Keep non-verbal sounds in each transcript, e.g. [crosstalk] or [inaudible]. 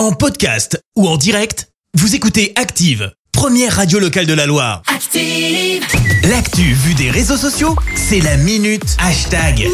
En podcast ou en direct, vous écoutez Active, première radio locale de la Loire. Active. L'actu vue des réseaux sociaux, c'est la minute hashtag.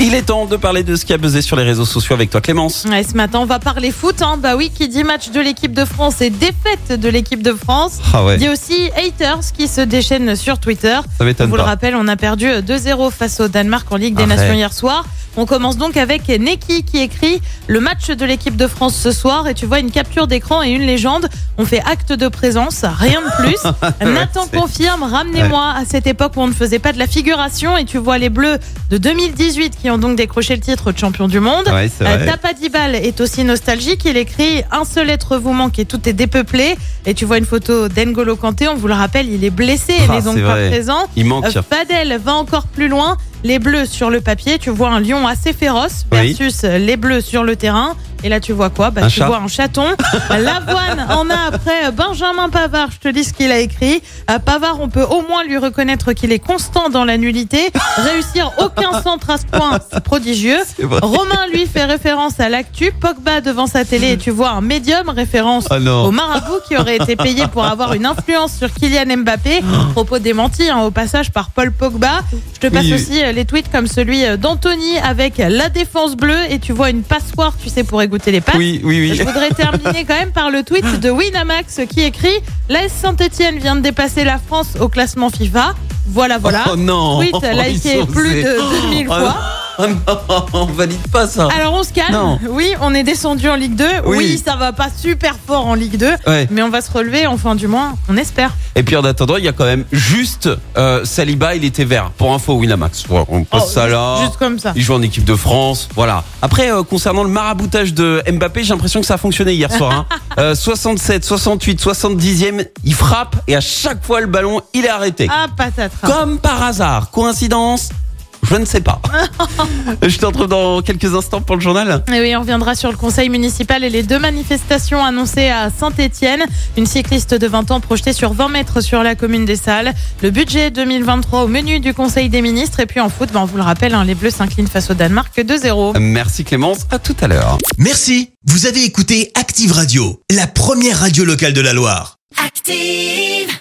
Il est temps de parler de ce qui a buzzé sur les réseaux sociaux avec toi Clémence. Ouais, ce matin, on va parler foot. Hein. Bah oui, qui dit match de l'équipe de France et défaite de l'équipe de France. Ah ouais, Dit aussi haters qui se déchaînent sur Twitter. ça m'étonne On vous le rappelle, on a perdu 2-0 face au Danemark en Ligue des Arrête. Nations hier soir. On commence donc avec Neki qui écrit le match de l'équipe de France ce soir et tu vois une capture d'écran et une légende. On fait acte de présence, rien de plus. [laughs] Nathan confirme, ramenez-moi à cette époque où on ne faisait pas de la figuration et tu vois les Bleus de 2018 qui ont donc décroché le titre de champion du monde. Ouais, Euh. Tapadibal est aussi nostalgique. Il écrit un seul être vous manque et tout est dépeuplé. Et tu vois une photo d'Engolo Kanté. On vous le rappelle, il est blessé. Il Ah, n'est donc c'est pas présent. Il manque. Euh, Fadel va encore plus loin. Les bleus sur le papier, tu vois un lion assez féroce Oui. versus les bleus sur le terrain. Et là, tu vois quoi bah, Un Tu chat. vois un chaton. [laughs] Lavoine en a après Benjamin Pavard. Je te lis ce qu'il a écrit. Euh, Pavard, on peut au moins lui reconnaître qu'il est constant dans la nullité. Réussir aucun [laughs] centre à ce point, c'est prodigieux. Vrai. Romain, lui, fait référence à l'actu. Pogba devant sa télé et tu vois un médium, référence Ah non. au marabout qui aurait été payé pour avoir une influence sur Kylian Mbappé. [gasps] Propos démentis hein, au passage par Paul Pogba. Je te passe oui. aussi euh, les tweets comme celui euh, d'Anthony avec la défense bleue et tu vois une passoire, tu sais, pour égoutter les passes. Oui, oui, Je oui. voudrais terminer quand même par le tweet de Winamax qui écrit L'AS Saint-Etienne vient de dépasser la France au classement FIFA. Voilà, voilà. Oh non. Tweet Ils liké plus de osés. 2000 Oh fois. non. [laughs] Non, on valide pas ça. Alors on se calme. Non. Oui, on est descendu en Ligue 2. Oui. Oui. ça va pas super fort en Ligue 2. Ouais. Mais on va se relever, enfin du moins, on espère. Et puis en attendant, il y a quand même juste euh, Saliba, il était vert. Pour info, Winamax. On passe Oh, ça là. Juste comme ça. Il joue en équipe de France, voilà. Après, euh, concernant le maraboutage de Mbappé, j'ai l'impression que ça a fonctionné hier soir. Hein. [laughs] Euh, 67, 68, 70e, il frappe et à chaque fois le ballon, il est arrêté. Ah, patatras. Comme par hasard. Coïncidence Je ne sais pas. [laughs] Je te retrouve dans quelques instants pour le journal. Et oui, on reviendra sur le conseil municipal et les deux manifestations annoncées à Saint-Étienne. Une cycliste de 20 ans projetée sur 20 mètres sur la commune des Salles. Le budget 2023 au menu du conseil des ministres. Et puis en foot, ben, on vous le rappelle, hein, les Bleus s'inclinent face au Danemark 2-0. Merci Clémence, à tout à l'heure. Merci, vous avez écouté Active Radio, la première radio locale de la Loire. Active.